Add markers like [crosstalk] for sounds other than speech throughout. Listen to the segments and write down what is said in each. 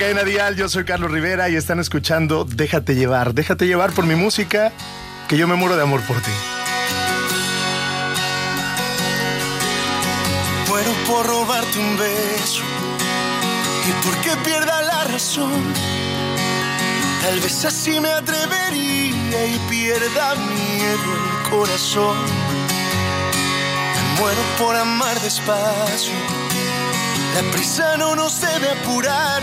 Cadena Dial, yo soy Carlos Rivera y están escuchando Déjate llevar, déjate llevar por mi música, que yo me muero de amor por ti. Muero por robarte un beso y porque pierda la razón. Tal vez así me atrevería y pierda miedo el corazón. Muero por amar despacio. La prisa no nos debe apurar.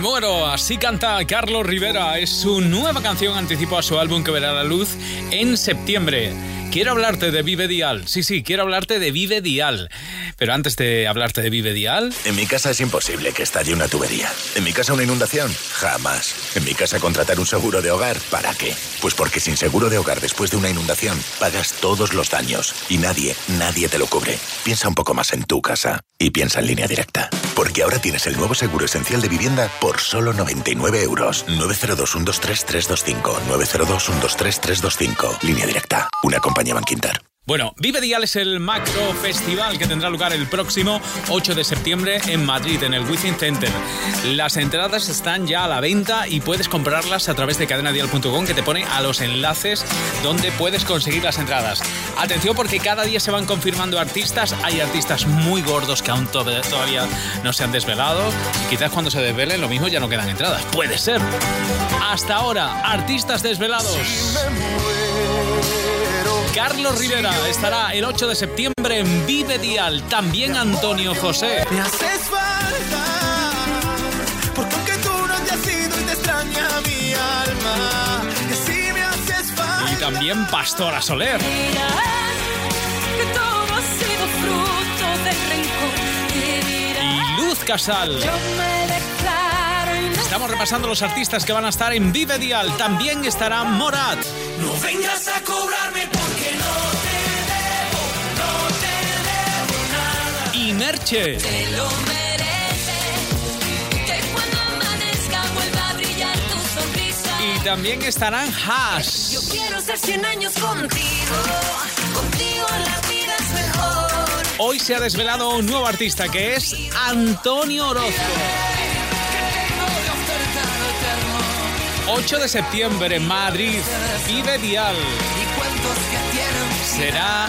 Muero, así canta Carlos Rivera. Es su nueva canción anticipo a su álbum que verá la luz en septiembre. Quiero hablarte de Vive Dial. Sí, sí, quiero hablarte de Vive Dial. Pero antes de hablarte de Vive Dial, En mi casa es imposible que estalle una tubería. En mi casa una inundación, jamás. En mi casa contratar un seguro de hogar, ¿para qué? Pues porque sin seguro de hogar después de una inundación, pagas todos los daños y nadie, nadie te lo cubre. Piensa un poco más en tu casa y piensa en línea directa. Porque ahora tienes el nuevo seguro esencial de vivienda por solo 99 euros. 902-123-325. 902-123-325. Línea directa. Una compañía Banquinter. Bueno, Vive Dial es el macro festival que tendrá lugar el próximo 8 de septiembre en Madrid, en el Wizzing Center. Las entradas están ya a la venta y puedes comprarlas a través de cadenadial.com que te pone a los enlaces donde puedes conseguir las entradas. Atención porque cada día se van confirmando artistas. Hay artistas muy gordos que aún to- todavía no se han desvelado y quizás cuando se desvelen lo mismo ya no quedan entradas. Puede ser. Hasta ahora, artistas desvelados. Carlos Rivera estará el 8 de septiembre en Vive Dial. También Antonio José. Me haces falta, porque aunque tú no te has ido y te extraña mi alma, que sí me haces falta. Y también Pastora Soler. que todo ha sido fruto del rencor. Y Luz Casal. Yo me. Estamos repasando los artistas que van a estar en Vive Dial. También estará Morat. No vengas a cobrarme porque Y Merche. Te lo mereces. Que cuando amanezca vuelva a brillar tu sonrisa. Y también estarán Yo Haas. quiero ser 100 años contigo. Contigo la vida es hoy se ha desvelado un nuevo artista que es Antonio Orozco. 8 de septiembre Madrid, Vive Dial. Será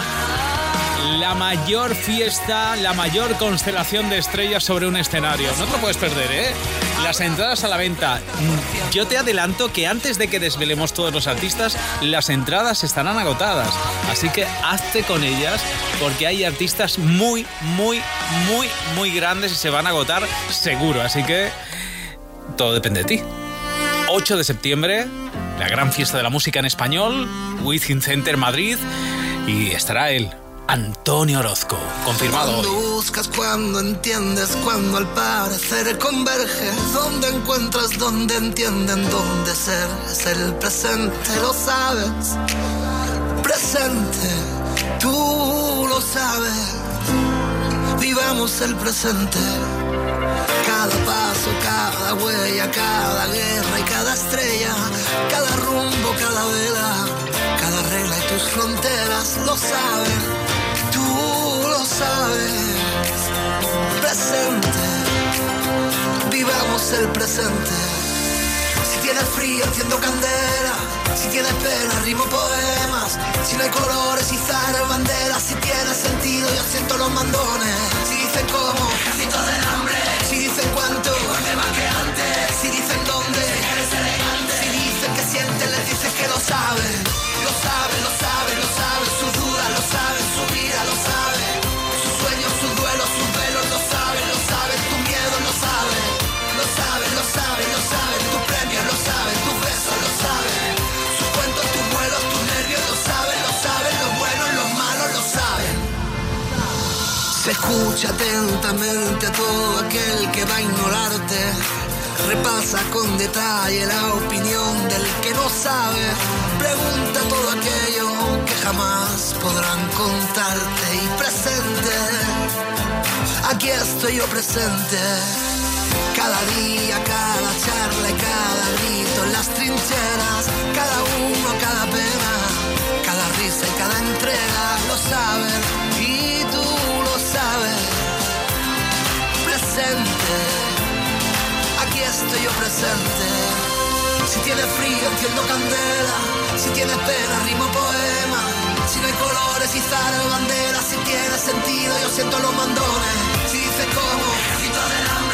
la mayor fiesta, la mayor constelación de estrellas sobre un escenario. No te lo puedes perder, ¿eh? Las entradas a la venta. Yo te adelanto que antes de que desvelemos todos los artistas, las entradas estarán agotadas. Así que hazte con ellas porque hay artistas muy, muy, muy, muy grandes y se van a agotar seguro. Así que todo depende de ti. 8 de septiembre, la gran fiesta de la música en español, Within Center Madrid, y estará él, Antonio Orozco, confirmado Cuando hoy. buscas, cuando entiendes, cuando al parecer converge, donde encuentras, donde entienden, dónde ser es el presente, lo sabes. Presente, tú lo sabes. Vivamos el presente. Cada paso, cada huella, cada guerra y cada estrella, cada rumbo, cada vela, cada regla y tus fronteras lo saben, tú lo sabes. Presente, vivamos el presente. Si tienes frío, enciendo candela. Si tienes pena, rimo poemas. Si no hay colores, izar banderas. Si tiene sentido, yo siento los mandones. Si dicen cómo, ejército del hambre. Escucha atentamente a todo aquel que va a ignorarte. Repasa con detalle la opinión del que no sabe. Pregunta todo aquello que jamás podrán contarte. Y presente, aquí estoy yo presente. Cada día, cada charla y cada grito en las trincheras. Cada uno, cada pena, cada risa y cada entrega lo saben. Presente, aquí estoy yo presente. Si tienes frío, enciendo candela. Si tienes pena, rimo poema. Si no hay colores, izar bandera. Si tiene sentido, yo siento los mandones. Si dices cómo, del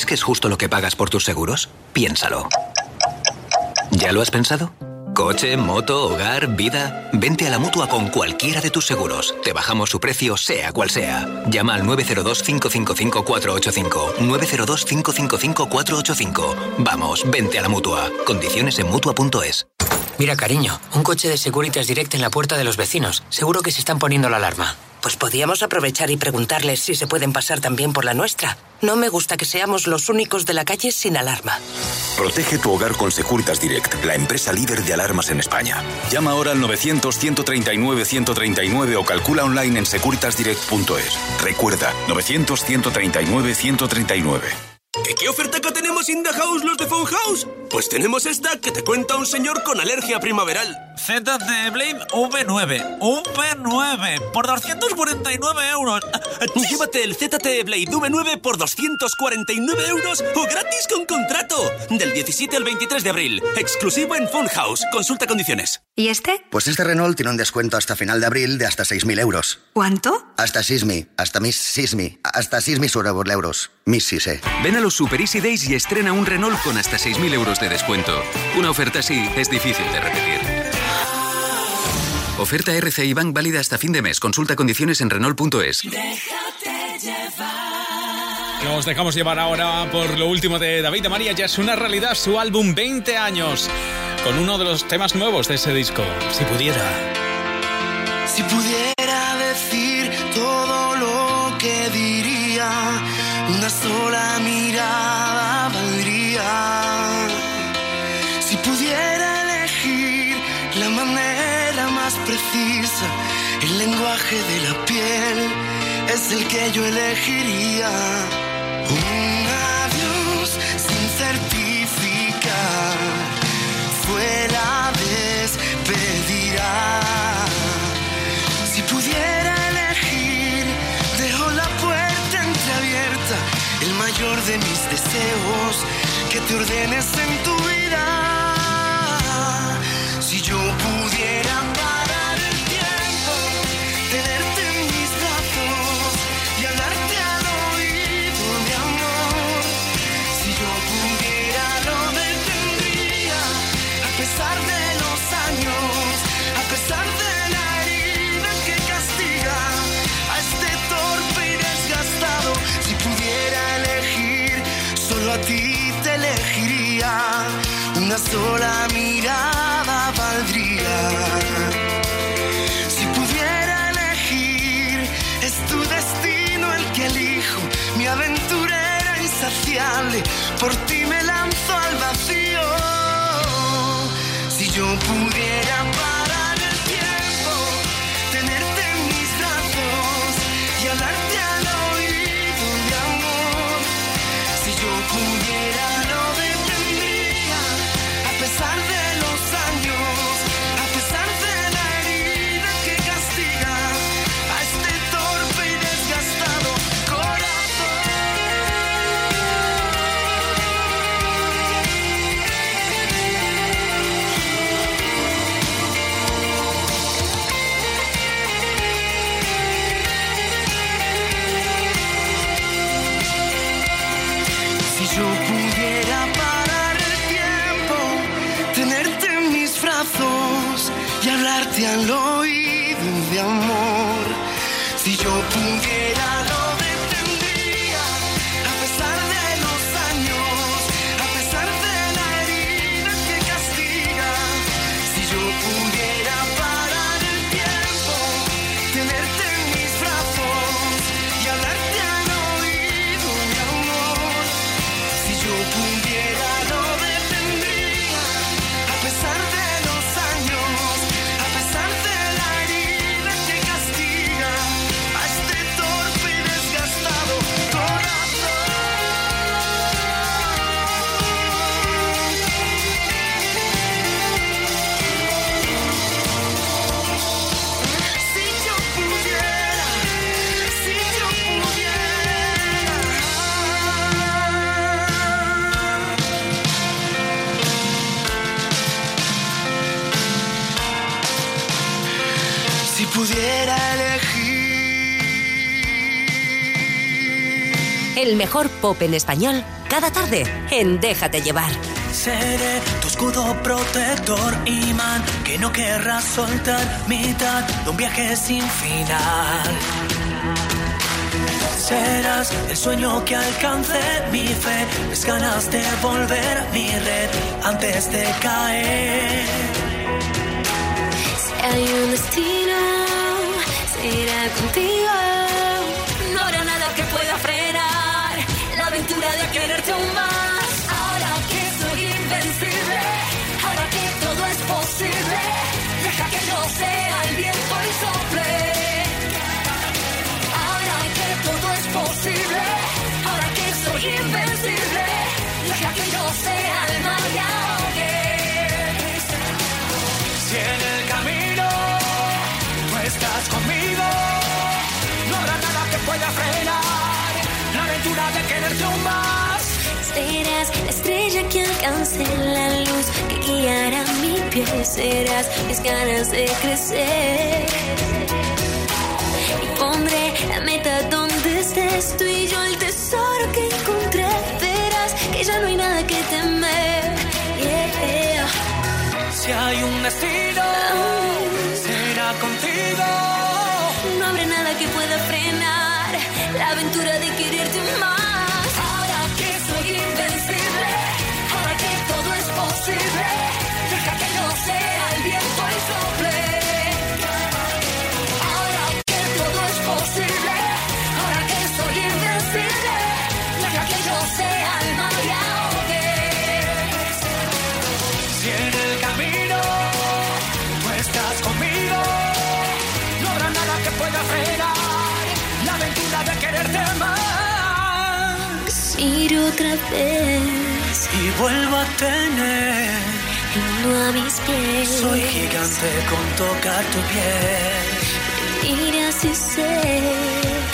¿Crees que es justo lo que pagas por tus seguros? Piénsalo. ¿Ya lo has pensado? Coche, moto, hogar, vida. Vente a la mutua con cualquiera de tus seguros. Te bajamos su precio, sea cual sea. Llama al 902-555-485. 902-555-485. Vamos, vente a la mutua. Condiciones en mutua.es. Mira, cariño, un coche de Securitas Direct en la puerta de los vecinos. Seguro que se están poniendo la alarma. Pues podíamos aprovechar y preguntarles si se pueden pasar también por la nuestra. No me gusta que seamos los únicos de la calle sin alarma. Protege tu hogar con Securitas Direct, la empresa líder de alarmas en España. Llama ahora al 900-139-139 o calcula online en securitasdirect.es. Recuerda, 900-139-139. ¿Qué, ¿Qué oferta que tenemos in the house los de Phone House? Pues tenemos esta que te cuenta un señor con alergia primaveral. ZT Blade V9. V9 por 249 euros. Llévate el ZT Blade V9 por 249 euros o gratis con contrato. Del 17 al 23 de abril. Exclusivo en Phone House. Consulta condiciones. ¿Y este? Pues este Renault tiene un descuento hasta final de abril de hasta 6.000 euros. ¿Cuánto? Hasta Sismi, hasta Miss Sismi, hasta 6.000 euros. Miss Sise. Ven a los Super Easy Days y estrena un Renault con hasta 6.000 euros de descuento. Una oferta así es difícil de repetir. Oferta RCI Bank válida hasta fin de mes. Consulta condiciones en Renault.es. Nos dejamos llevar ahora por lo último de David de María. Ya es una realidad su álbum 20 años. Con uno de los temas nuevos de ese disco. Si pudiera. Si pudiera decir todo lo que diría, una sola mirada lenguaje de la piel es el que yo elegiría. Un adiós sin certificar fue la despedida. Si pudiera elegir, dejo la puerta entreabierta, el mayor de mis deseos, que te ordenes en tu vida. sola. mejor pop en español cada tarde en Déjate llevar. Seré tu escudo protector, imán, que no querrás soltar mitad de un viaje sin final. Serás el sueño que alcance mi fe, mis ganas de volver a mi red antes de caer. Si hay un destino, será contigo. Sea el mar ya lo que sea. Si en el camino no estás conmigo, no habrá nada que pueda frenar la aventura de quererte aún más. Serás la estrella que alcance la luz que guiará mis pies. Serás mis ganas de crecer y pondré la meta donde estés. Tú y yo el tesoro que encontramos ya no hay nada que temer. Yeah. Si hay un destino, mm. será contigo. No habrá nada que pueda frenar la aventura de quererte más. otra vez y vuelvo a tener Vino a mis pies. Soy gigante con tocar tu piel. Mira así sé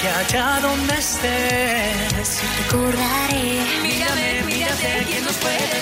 que allá donde estés recordaré. Mírame, mírate, mírate, nos puede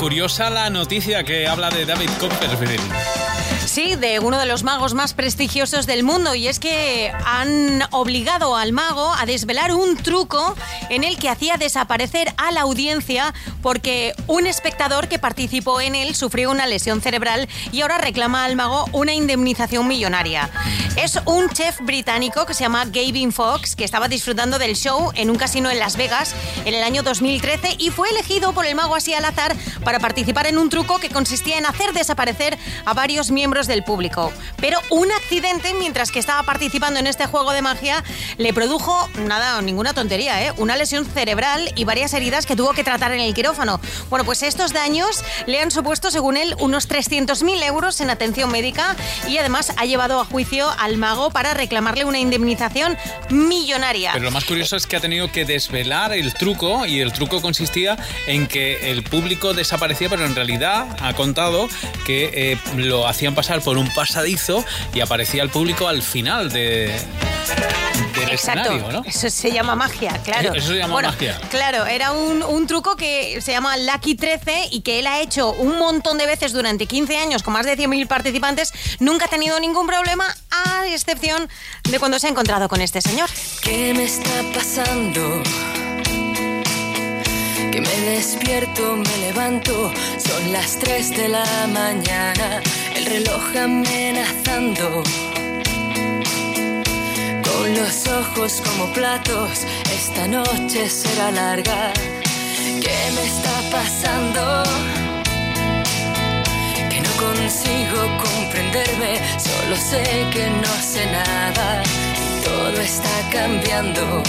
curiosa la noticia que habla de David Copperfield. Sí, de uno de los magos más prestigiosos del mundo y es que han obligado al mago a desvelar un truco en el que hacía desaparecer a la audiencia porque un espectador que participó en él sufrió una lesión cerebral y ahora reclama al mago una indemnización millonaria. Es un chef británico que se llama Gavin Fox que estaba disfrutando del show en un casino en Las Vegas en el año 2013 y fue elegido por el mago así al azar para participar en un truco que consistía en hacer desaparecer a varios miembros del público. Pero un accidente mientras que estaba participando en este juego de magia le produjo nada, ninguna tontería, ¿eh? una lesión cerebral y varias heridas que tuvo que tratar en el quirófano. Bueno, pues estos daños le han supuesto, según él, unos 300.000 euros en atención médica y además ha llevado a juicio al mago para reclamarle una indemnización millonaria. Pero lo más curioso es que ha tenido que desvelar el truco y el truco consistía en que el público desaparecía, pero en realidad ha contado que eh, lo hacían pasar por un pasadizo y aparecía el público al final de, del escenario, ¿no? Eso se llama magia, claro. Eso se llama Bueno, magia. Claro, era un, un truco que se llama Lucky 13 y que él ha hecho un montón de veces durante 15 años con más de 100.000 participantes. Nunca ha tenido ningún problema, a excepción de cuando se ha encontrado con este señor. ¿Qué me está pasando? Que me despierto, me levanto, son las 3 de la mañana, el reloj amenazando. Con los ojos como platos, esta noche será larga. ¿Qué me está pasando? Que no consigo comprenderme, solo sé que no sé nada. Todo está cambiando.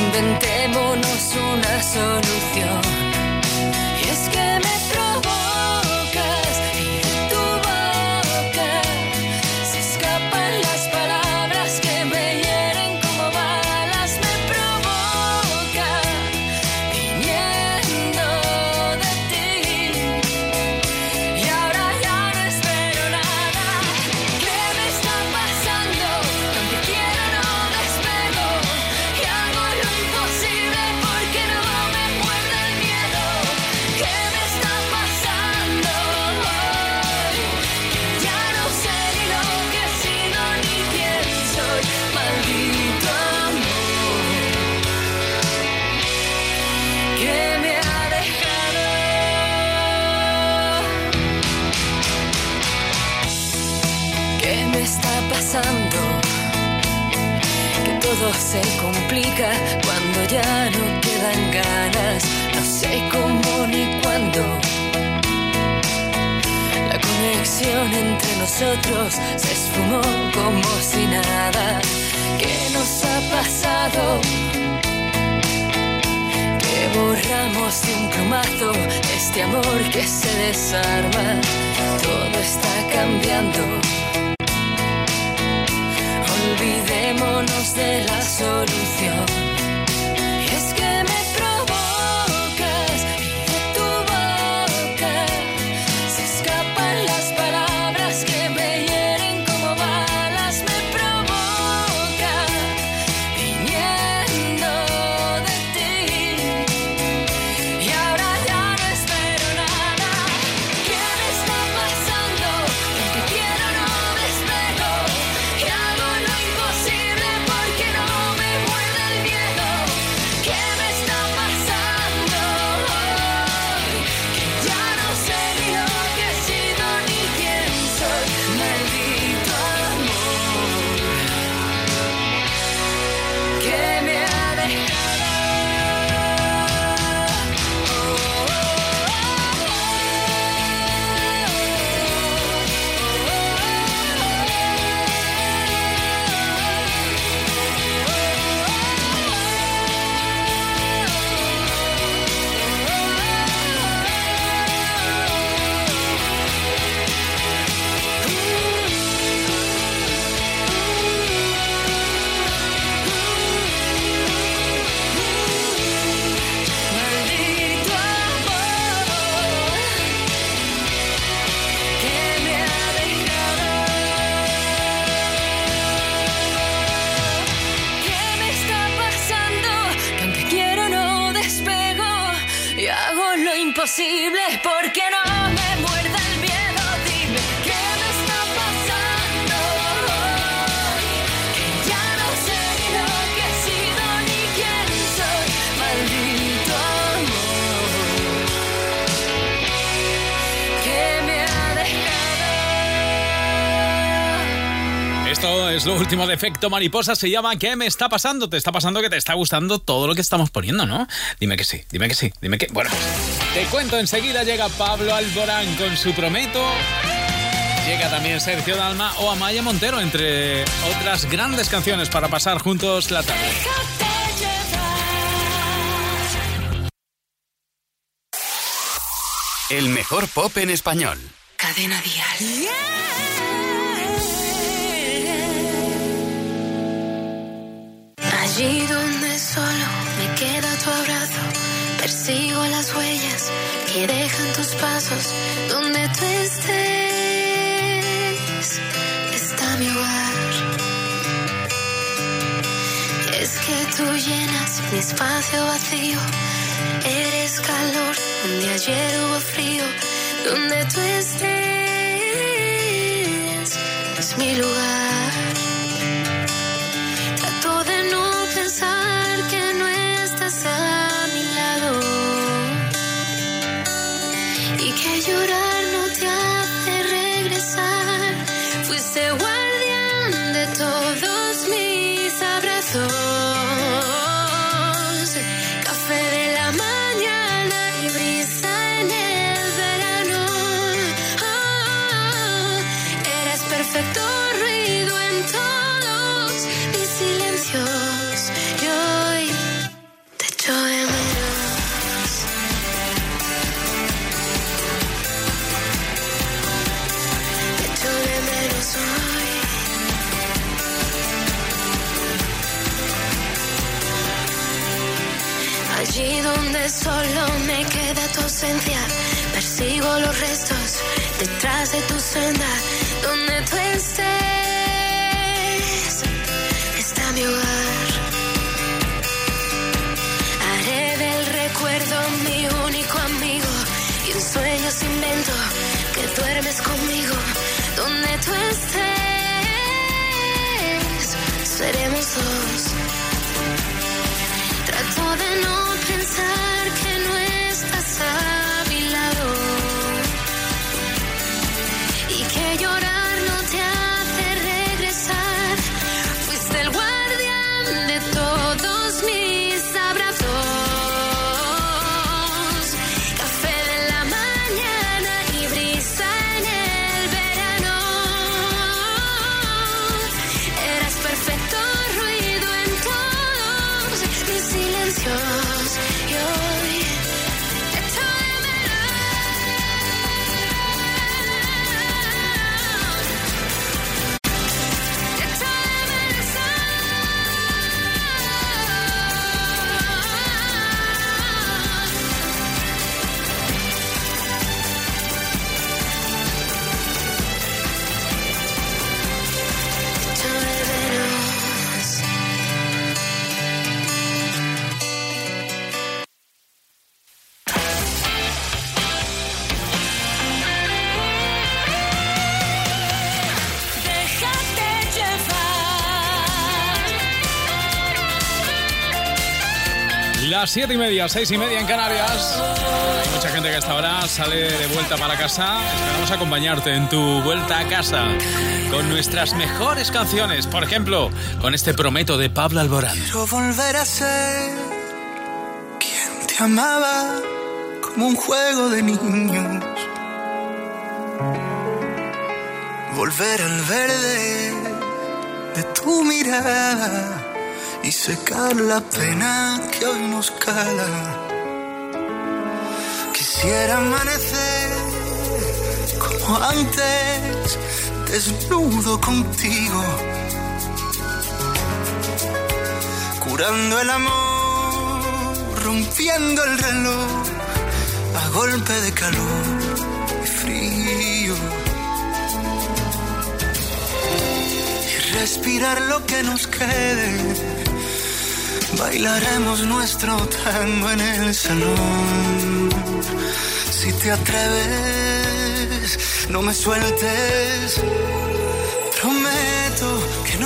Inventémonos una solución. Y es que me Que todo se complica cuando ya no quedan ganas. No sé cómo ni cuándo. La conexión entre nosotros se esfumó como si nada. ¿Qué nos ha pasado? Borramos de un plumazo este amor que se desarma. Todo está cambiando. Olvidémonos de la solución. Último de Efecto Mariposa, se llama ¿Qué me está pasando? Te está pasando que te está gustando todo lo que estamos poniendo, ¿no? Dime que sí, dime que sí, dime que... Bueno, te cuento, enseguida llega Pablo Alborán con su Prometo. Llega también Sergio Dalma o Amaya Montero, entre otras grandes canciones para pasar juntos la tarde. El mejor pop en español. Cadena Dial. Allí donde solo me queda tu abrazo, persigo las huellas que dejan tus pasos. Donde tú estés, está mi hogar. Es que tú llenas mi espacio vacío, eres calor donde ayer hubo frío. Donde tú estés, es mi lugar. Ausencia, persigo los restos detrás de tu senda. Donde tú estés, está mi hogar. Haré del recuerdo mi único amigo y un sueño sin invento que duermes conmigo. Donde tú estés, seremos dos. Trato de no pensar Las siete y media, seis y media en Canarias. Mucha gente que hasta ahora sale de vuelta para casa. Esperamos acompañarte en tu vuelta a casa con nuestras mejores canciones. Por ejemplo, con este Prometo de Pablo Alborán. Quiero volver a ser quien te amaba como un juego de niños. Volver al verde de tu mirada y secar la pena que hoy nos cala. Quisiera amanecer como antes, desnudo contigo curando el amor, rompiendo el reloj a golpe de calor y frío. Y respirar lo que nos quede. Bailaremos nuestro tango en el salón Si te atreves, no me sueltes.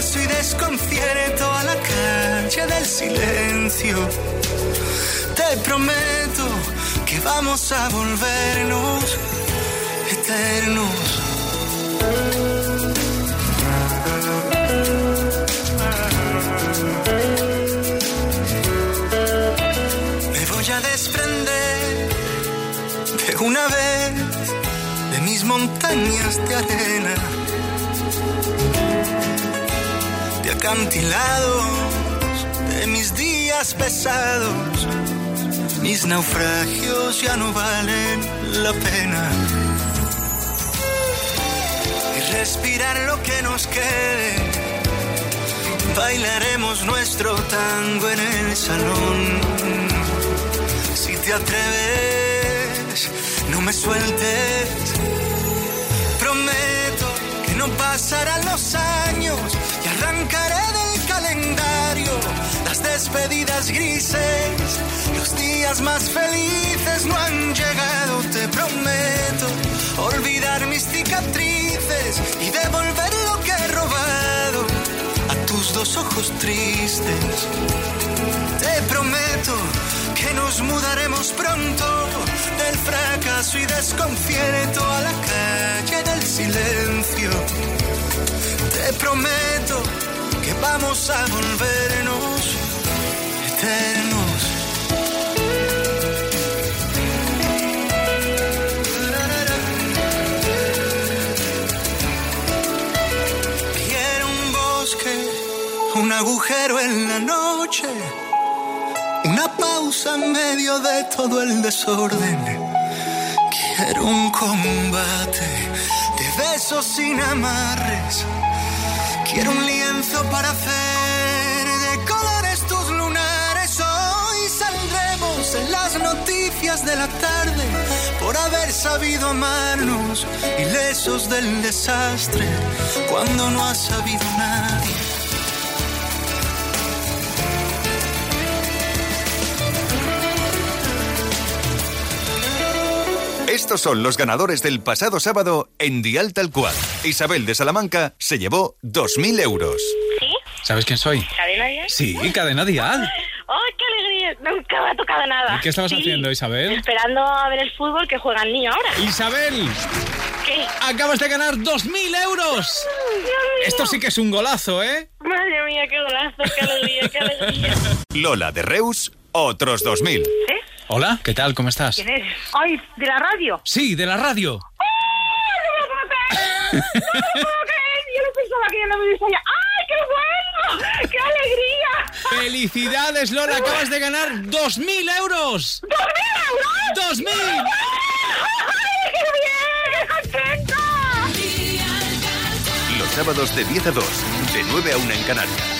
Fracaso y desconcierto a la calle del silencio. Te prometo que vamos a volvernos eternos. Me voy a desprender de una vez de mis montañas de arena, acantilados, de mis días pesados. Mis naufragios ya no valen la pena. Y respirar lo que nos quede. Bailaremos nuestro tango en el salón. Si te atreves, no me sueltes. Prometo que no pasarán los años arrancaré del calendario las despedidas grises. Los días más felices no han llegado, te prometo. Olvidar mis cicatrices y devolver lo que he robado a tus dos ojos tristes. Te prometo que nos mudaremos pronto del fracaso y desconcierto a la calle del silencio. Te prometo que vamos a volvernos eternos. Quiero un bosque, un agujero en la noche, en medio de todo el desorden. Quiero un combate de besos sin amarres. Quiero un lienzo para hacer de colores tus lunares. Hoy saldremos en las noticias de la tarde por haber sabido amarnos, ilesos del desastre, cuando no ha sabido nadie. Estos son los ganadores del pasado sábado en Dial Tal Cual. Isabel de Salamanca se llevó 2.000 euros. ¿Sabes quién soy? ¿Cadena ya? Sí, Cadena Dial. ¡Ay, qué alegría! Nunca me ha tocado nada. ¿Y qué estabas Sí, haciendo, Isabel? Esperando a ver el fútbol que juega el niño ahora. Isabel, ¿Qué? acabas de ganar 2.000 euros. Esto sí que es un golazo, ¿eh? Madre mía, qué golazo, qué alegría, qué alegría. Lola de Reus, otros 2.000. Hola, ¿qué tal? ¿Cómo estás? ¿Quién es? ¡Ay, de la radio! Sí, de la radio. ¡No me lo puedo creer! Yo no pensaba que ya no me hubiese ya. ¡Ay, qué bueno! ¡Qué alegría! ¡Felicidades, Lola! Acabas de ganar 2.000 euros. ¡Dos mil euros! ¡2.000! ¡Ay, qué bien! ¡Qué contenta! Los sábados de 10 a 2, de 9 a 1 en Canarias.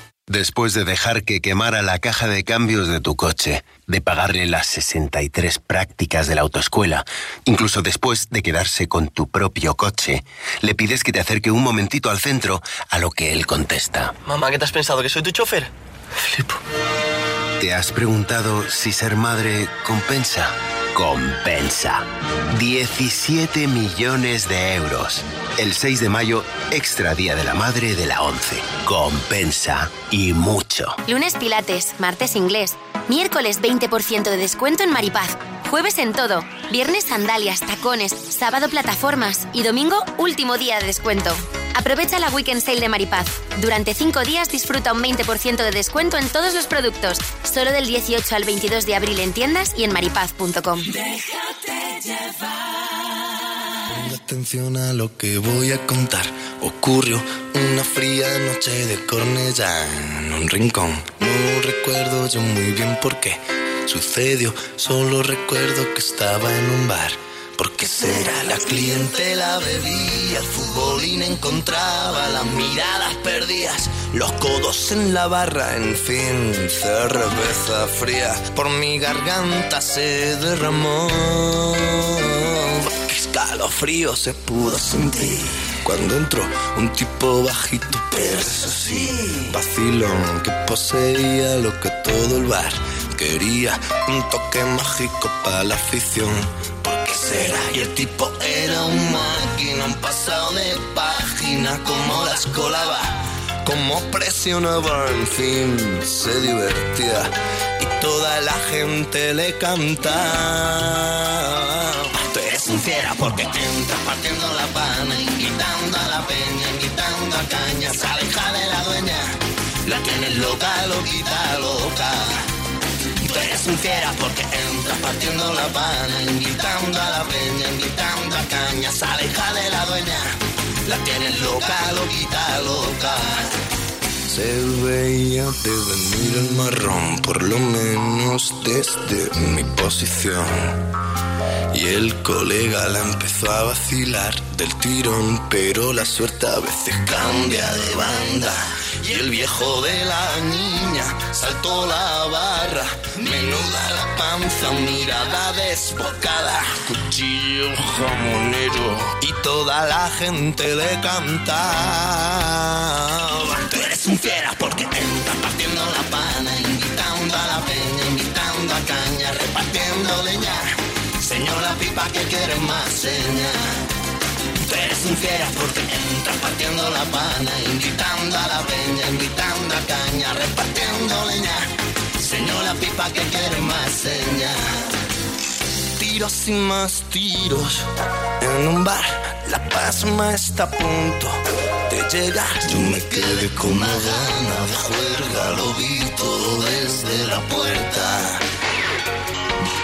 Después de dejar que quemara la caja de cambios de tu coche, de pagarle las 63 prácticas de la autoescuela, incluso después de quedarse con tu propio coche, le pides que te acerque un momentito al centro, a lo que él contesta. Mamá, ¿qué te has pensado? ¿Que soy tu chofer? ¿Te has preguntado si ser madre compensa? Compensa. 17 millones de euros. El 6 de mayo, extra día de la madre de la 11. Compensa. Y mucho. Lunes Pilates, martes inglés, miércoles 20% de descuento en Maripaz, jueves en todo, viernes sandalias, tacones, sábado plataformas y domingo último día de descuento. Aprovecha la Weekend Sale de Maripaz. Durante 5 días disfruta un 20% de descuento en todos los productos. Solo del 18 al 22 de abril en tiendas y en maripaz.com. Déjate llevar. Atención a lo que voy a contar. Ocurrió una fría noche de Cornellá en un rincón. No recuerdo yo muy bien por qué sucedió. Solo recuerdo que estaba en un bar. ¿Por qué será? La clientela bebía, el futbolín encontraba las miradas perdidas, los codos en la barra, en fin, cerveza fría por mi garganta se derramó. Escalofrío se pudo sentir cuando entró un tipo bajito, pero eso sí, vacilón que poseía lo que todo el bar quería, un toque mágico para la afición. ¿Por qué será? Y el tipo era un máquina, un pasado de página, como las colaba, como presionaba, en fin, se divertía y toda la gente le cantaba. Tú eres un fiera porque entras partiendo la pana, invitando a la peña, invitando a caña, se aleja de la dueña, la tienes loca, loquita, loca. Eres porque entras partiendo la pana, invitando a la peña, invitando a caña, se aleja de la dueña, la tienes loca, loquita, loca. Se veía de venir el marrón, por lo menos desde mi posición. Y el colega la empezó a vacilar del tirón, pero la suerte a veces cambia de banda. Y el viejo de la niña saltó la barra, menuda la panza, mirada desbocada, cuchillo jamonero y toda la gente le cantaba. Tú eres un fiera porque entras partiendo la pana, invitando a la peña, invitando a caña, repartiendo leña. Señora pipa que quiere más seña. Tú eres un fiera porque entras partiendo la pana, invitando a la peña, invitando a caña, repartiendo leña. Señora pipa que quiere más seña. Tiros y más tiros en un bar, la pasma está a punto de llegar. Yo me quedé con una gana de juerga, lo vi todo desde la puerta.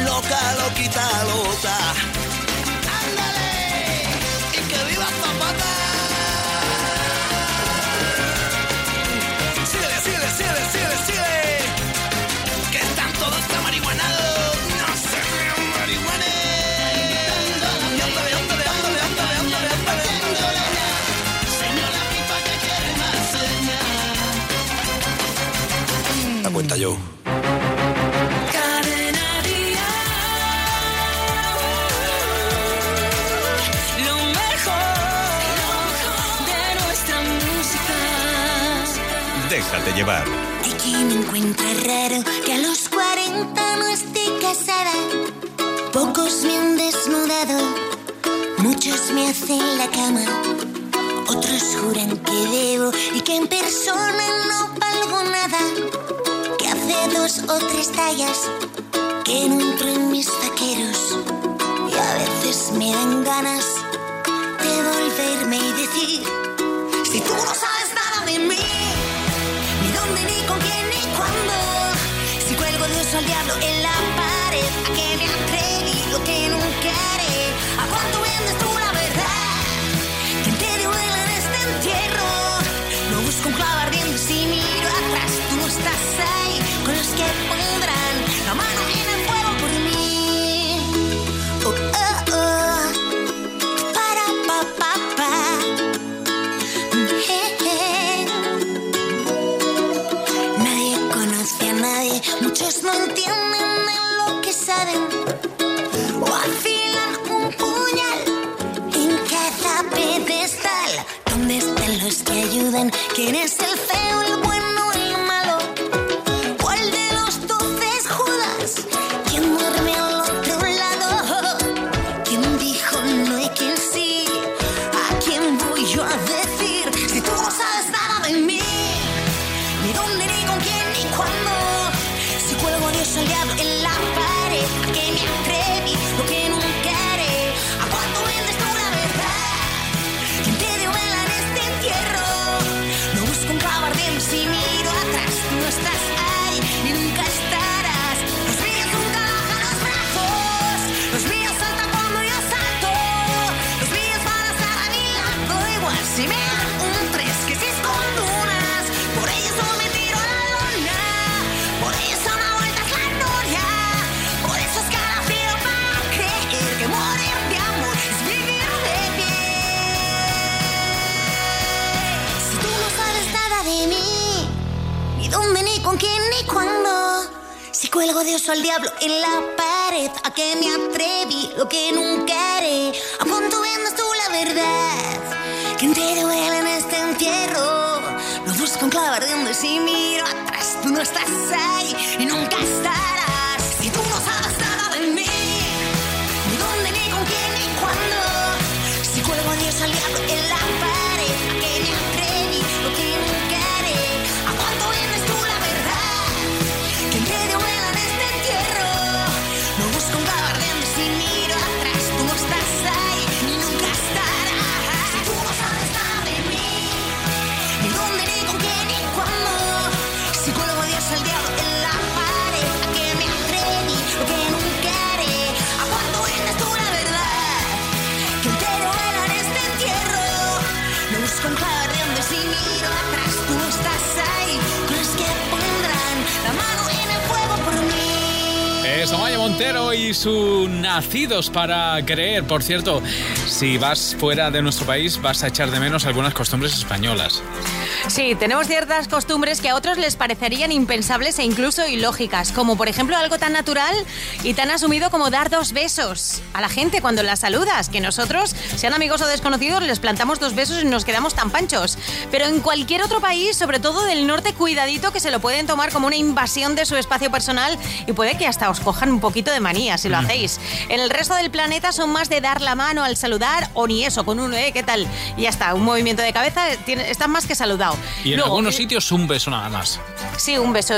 Loca, loquita, loca. ¡Ándale! ¡Y que viva Zapata! ¡Síguele, síguele, síguele, síguele, síguele! ¡Que están todos marihuanados! ¡No se vean marihuanes! ¡Y ándale, ándale, ándale, ándale, ándale, ándale! Señora pipa que quiere más señal. La cuenta yo. Déjate llevar. Me encuentra raro que a los 40 no esté casada. Pocos me han desnudado, muchos me hacen la cama. Otros juran que debo y que en persona no valgo nada. Que hace dos o tres tallas que no entro en mis vaqueros. Y a veces me dan ganas de volverme y decir: cuelgo de oso al diablo en la pared, a que me atreví lo que nunca haré. ¿A cuánto vendes no entienden de lo que saben o afilan un puñal en cada pedestal. ¿Dónde están los que ayudan? ¿Quiénes dónde, ni con quién, ni cuándo. Si cuelgo o al diablo en la pared, a que me atreví, lo que nunca haré. ¿A cuánto vendes tú la verdad? ¿Quién te duele en este entierro? No busco un clavo ardiendo y si miro atrás, tú no estás ahí y nunca estarás. Montero y su Nacidos para Creer. Por cierto, si vas fuera de nuestro país, vas a echar de menos algunas costumbres españolas. Sí, tenemos ciertas costumbres que a otros les parecerían impensables e incluso ilógicas, como por ejemplo algo tan natural y tan asumido como dar dos besos a la gente cuando la saludas, que nosotros, sean amigos o desconocidos, les plantamos dos besos y nos quedamos tan panchos. Pero en cualquier otro país, sobre todo del norte, cuidadito que se lo pueden tomar como una invasión de su espacio personal y puede que hasta os cojan un poquito de manía si lo hacéis. En el resto del planeta son más de dar la mano al saludar o ni eso, con uno, ¿eh? ¿Qué tal? Y ya está, un movimiento de cabeza, tiene, estás más que saludado. Y en Luego, algunos eh, sitios un beso nada más. Sí, un beso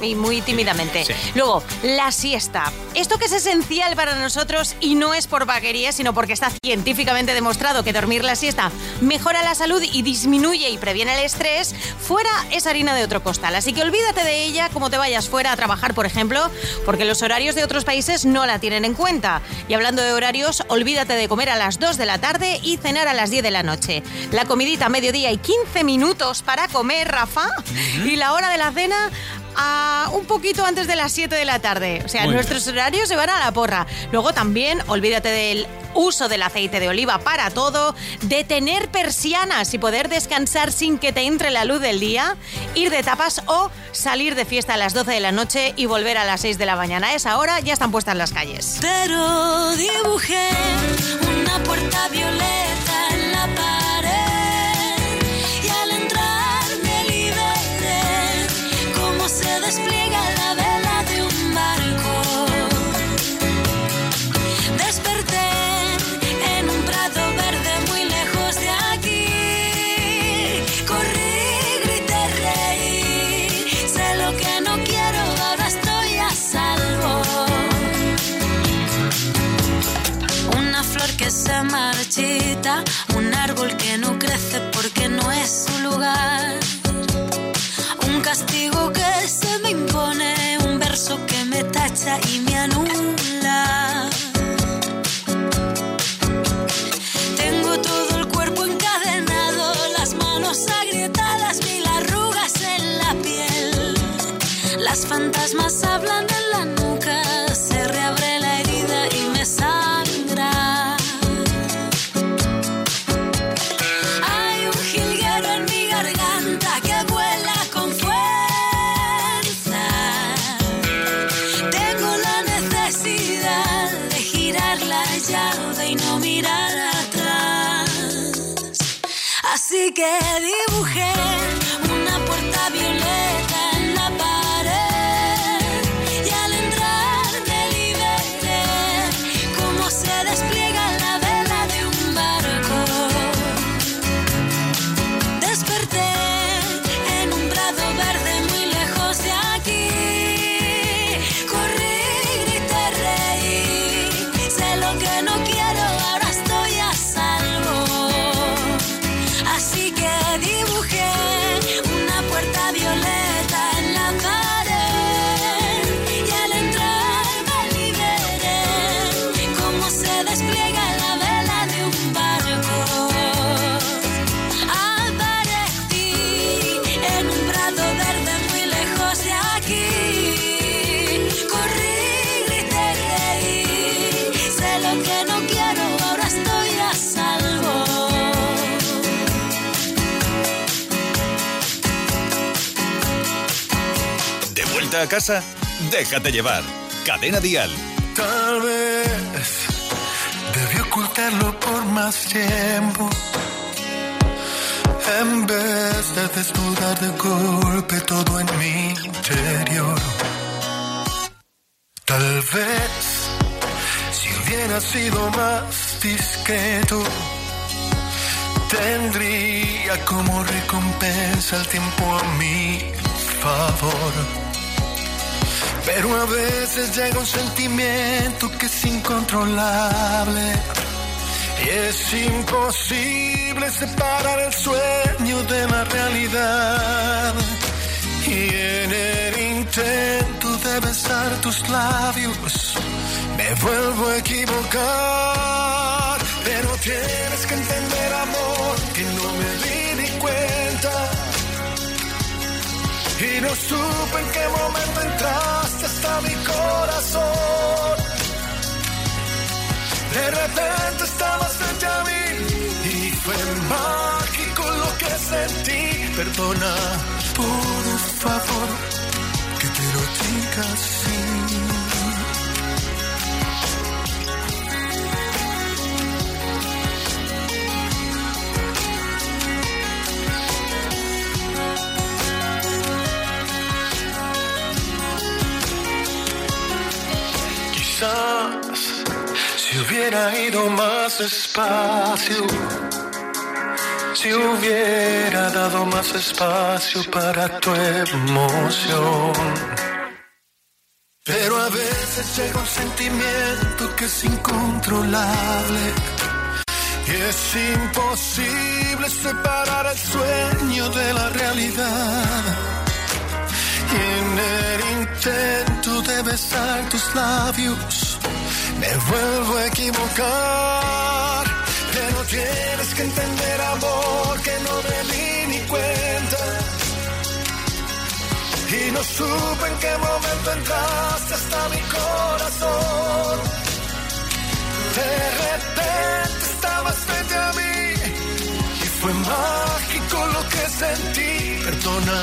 y muy tímidamente. Sí. Luego, la siesta. Esto que es esencial para nosotros y no es por vaquería, sino porque está científicamente demostrado que dormir la siesta mejora la salud y disminuye y previene el estrés, fuera es harina de otro costal. Así que olvídate de ella como te vayas fuera a trabajar, por ejemplo, porque los horarios de otros países no la tienen en cuenta. Y hablando de horarios, olvídate de comer a las 2 de la tarde y cenar a las 10 de la noche. La comidita a mediodía y 15 minutos para comer, Rafa, y la hora de la cena a un poquito antes de las 7 de la tarde. O sea, Muy nuestros horarios se van a la porra. Luego también, olvídate del uso del aceite de oliva para todo, de tener persianas y poder descansar sin que te entre la luz del día, ir de tapas o salir de fiesta a las 12 de la noche y volver a las 6 de la mañana. A esa hora ya están puestas las calles. Pero dibujé una puerta violeta en la pared Un castigo que se me impone, un verso que me tacha y me anula. Tengo todo el cuerpo encadenado, las manos agrietadas, mil arrugas en la piel. Las fantasmas hablan en Así que dibujé a casa, déjate llevar. Cadena Dial. Tal vez debí ocultarlo por más tiempo. En vez de desnudar de golpe todo en mi interior. Tal vez si hubiera sido más discreto, tendría como recompensa el tiempo a mi favor. Pero a veces llega un sentimiento que es incontrolable y es imposible separar el sueño de la realidad. Y en el intento de besar tus labios me vuelvo a equivocar. Pero tienes que entender, amor, Y no supe en qué momento entraste hasta mi corazón. De repente estabas frente a mí y fue mágico lo que sentí. Perdona, por favor, que te lo diga Si hubiera ido más despacio, si hubiera dado más espacio para tu emoción. Pero a veces llega un sentimiento que es incontrolable y es imposible separar el sueño de la realidad. En el intento de besar tus labios, me vuelvo a equivocar. Pero tienes que entender, amor, que no me di ni cuenta. Y no supe en qué momento entraste hasta mi corazón. De repente estabas frente a mí y fue mágico lo que sentí. Perdona,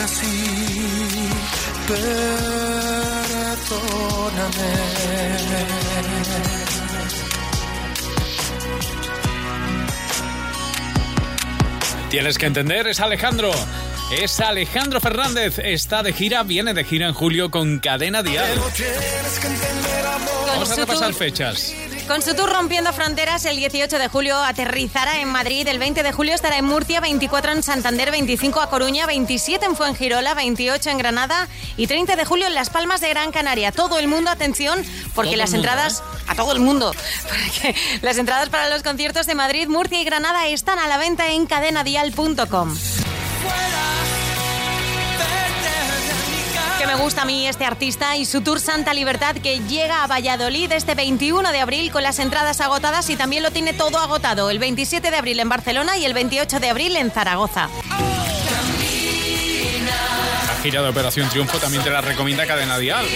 así. Perdóname. Tienes que entender, es Alejandro. Es Alejandro Fernández. Está de gira, viene de gira en julio con Cadena Dial. Vamos a repasar fechas. Con su tour Rompiendo Fronteras, el 18 de julio aterrizará en Madrid, el 20 de julio estará en Murcia, 24 en Santander, 25 a Coruña, 27 en Fuengirola, 28 en Granada y 30 de julio en Las Palmas de Gran Canaria. Todo el mundo, atención, porque Todo las mundo, entradas, ¿eh? a todo el mundo, [laughs] porque las entradas para los conciertos de Madrid, Murcia y Granada están a la venta en cadenadial.com. Me gusta a mí este artista y su tour Santa Libertad que llega a Valladolid este 21 de abril con las entradas agotadas y también lo tiene todo agotado. El 27 de abril en Barcelona y el 28 de abril en Zaragoza. Gira de Operación Triunfo también te la recomienda Cadena Dial.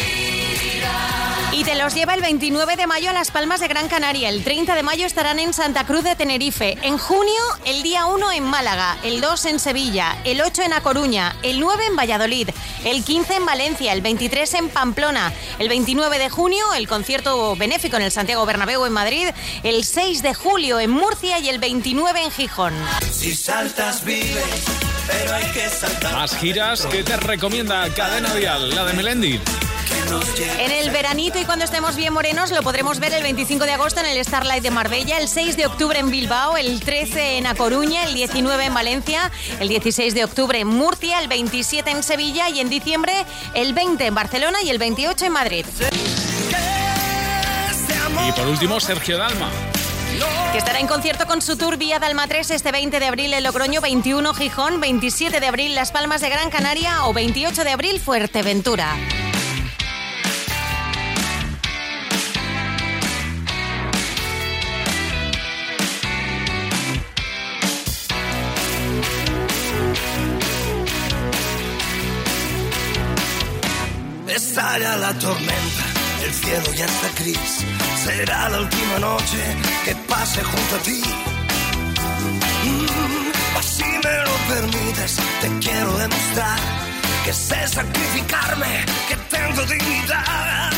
Y te los lleva el 29 de mayo a Las Palmas de Gran Canaria. El 30 de mayo estarán en Santa Cruz de Tenerife. En junio, el día 1 en Málaga. El 2 en Sevilla. El 8 en A Coruña. El 9 en Valladolid. El 15 en Valencia. El 23 en Pamplona. El 29 de junio, el concierto benéfico en el Santiago Bernabéu en Madrid. El 6 de julio en Murcia. Y el 29 en Gijón. Si saltas vives, pero hay que saltar. Más giras que te recomienda Cadena Dial, la de Melendi. En el veranito y cuando estemos bien morenos lo podremos ver el 25 de agosto en el Starlight de Marbella, el 6 de octubre en Bilbao, el 13 en A Coruña, el 19 en Valencia, el 16 de octubre en Murcia, el 27 en Sevilla y en diciembre el 20 en Barcelona y el 28 en Madrid. Y por último, Sergio Dalma. Que estará en concierto con su tour Vía Dalma 3 este 20 de abril en Logroño, 21 Gijón, 27 de abril Las Palmas de Gran Canaria o 28 de abril Fuerteventura. Estalla la tormenta, el cielo ya está gris. Será la última noche que pase junto a ti. Mm, así me lo permites, te quiero demostrar que sé sacrificarme, que tengo dignidad.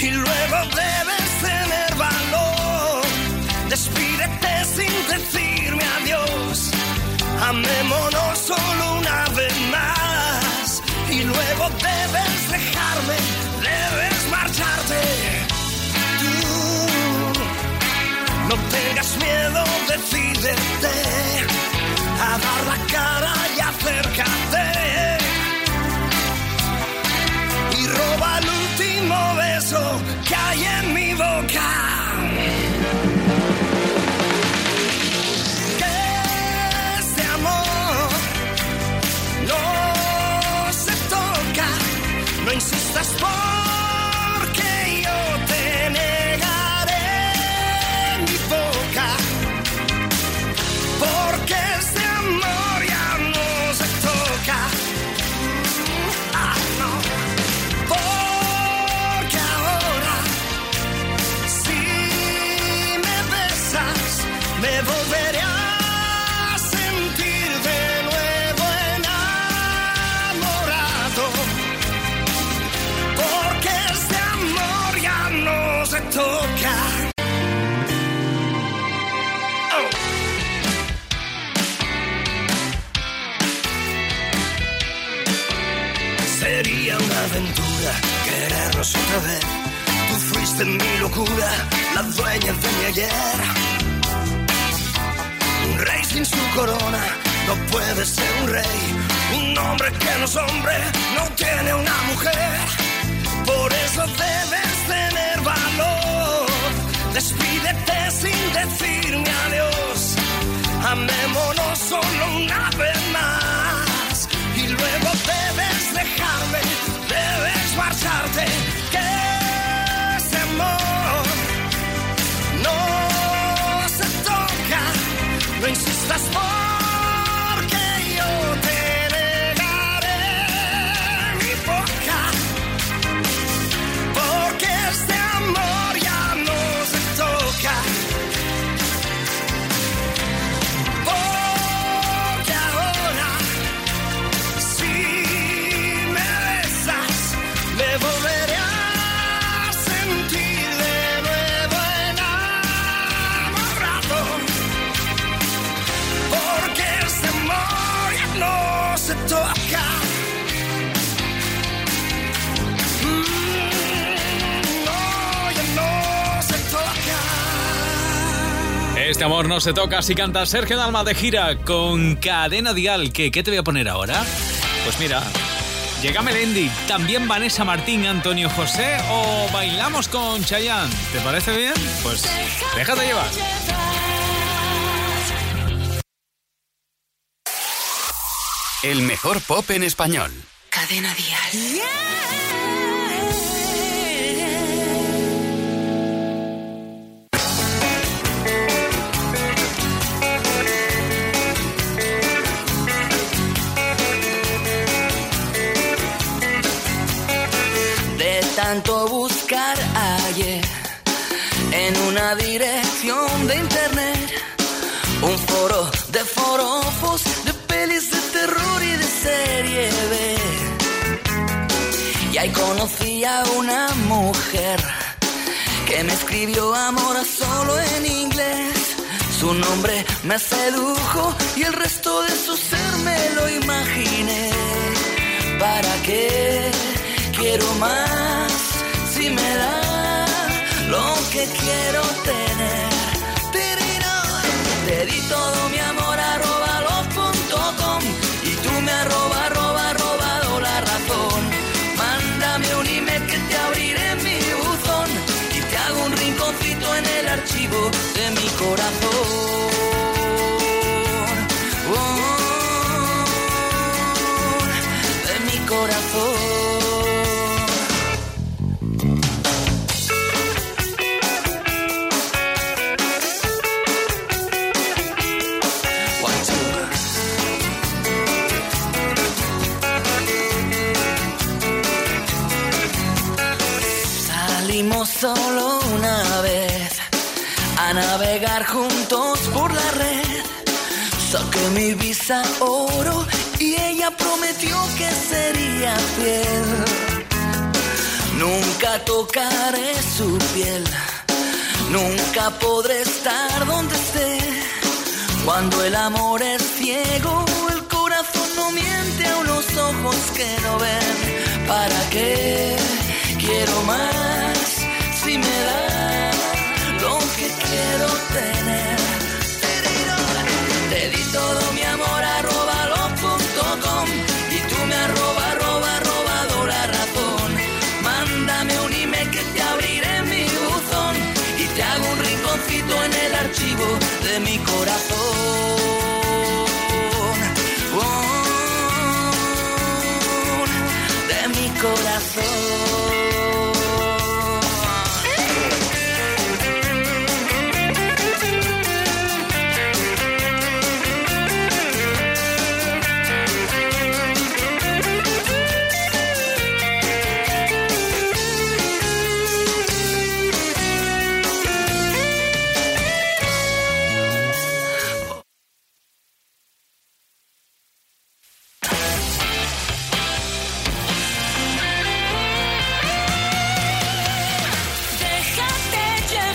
Y luego debes tener valor. Despídete sin decirme adiós. Amémonos solo una vez más. Debes dejarme, debes marcharte. Tú no tengas miedo, decídete a dar la cara y acércate. Y roba el último beso que hay en mi boca. Este amor no se toca si canta Sergio Dalma de gira con Cadena Dial. ¿Qué, ¿Qué te voy a poner ahora? Pues mira, llega Melendi, también Vanessa Martín, Antonio José o bailamos con Chayanne. ¿Te parece bien? Pues déjate llevar. El mejor pop en español. Cadena Dial. De tanto buscar ayer en una dirección de internet, un foro de forofos, de pelis de terror y de serie B. Y ahí conocí a una mujer que me escribió amor solo en inglés. Su nombre me sedujo y el resto de su ser me lo imaginé. ¿Para qué quiero más si me da lo que quiero tener? Te di todo mi amor arroba los.com y tú me arroba arroba robado la razón. Mándame un email que te abriré mi buzón y te hago un rinconcito en el archivo de mi corazón. Oh, de mi corazón. Saqué mi visa oro y ella prometió que sería fiel. Nunca tocaré su piel, nunca podré estar donde esté. Cuando el amor es ciego, el corazón no miente a unos ojos que no ven. ¿Para qué quiero más si me da lo que quiero tener? Te di todo mi amor arroba los.com y tú me arroba arroba robado la razón. Mándame un email que te abriré mi buzón y te hago un rinconcito en el archivo de mi corazón.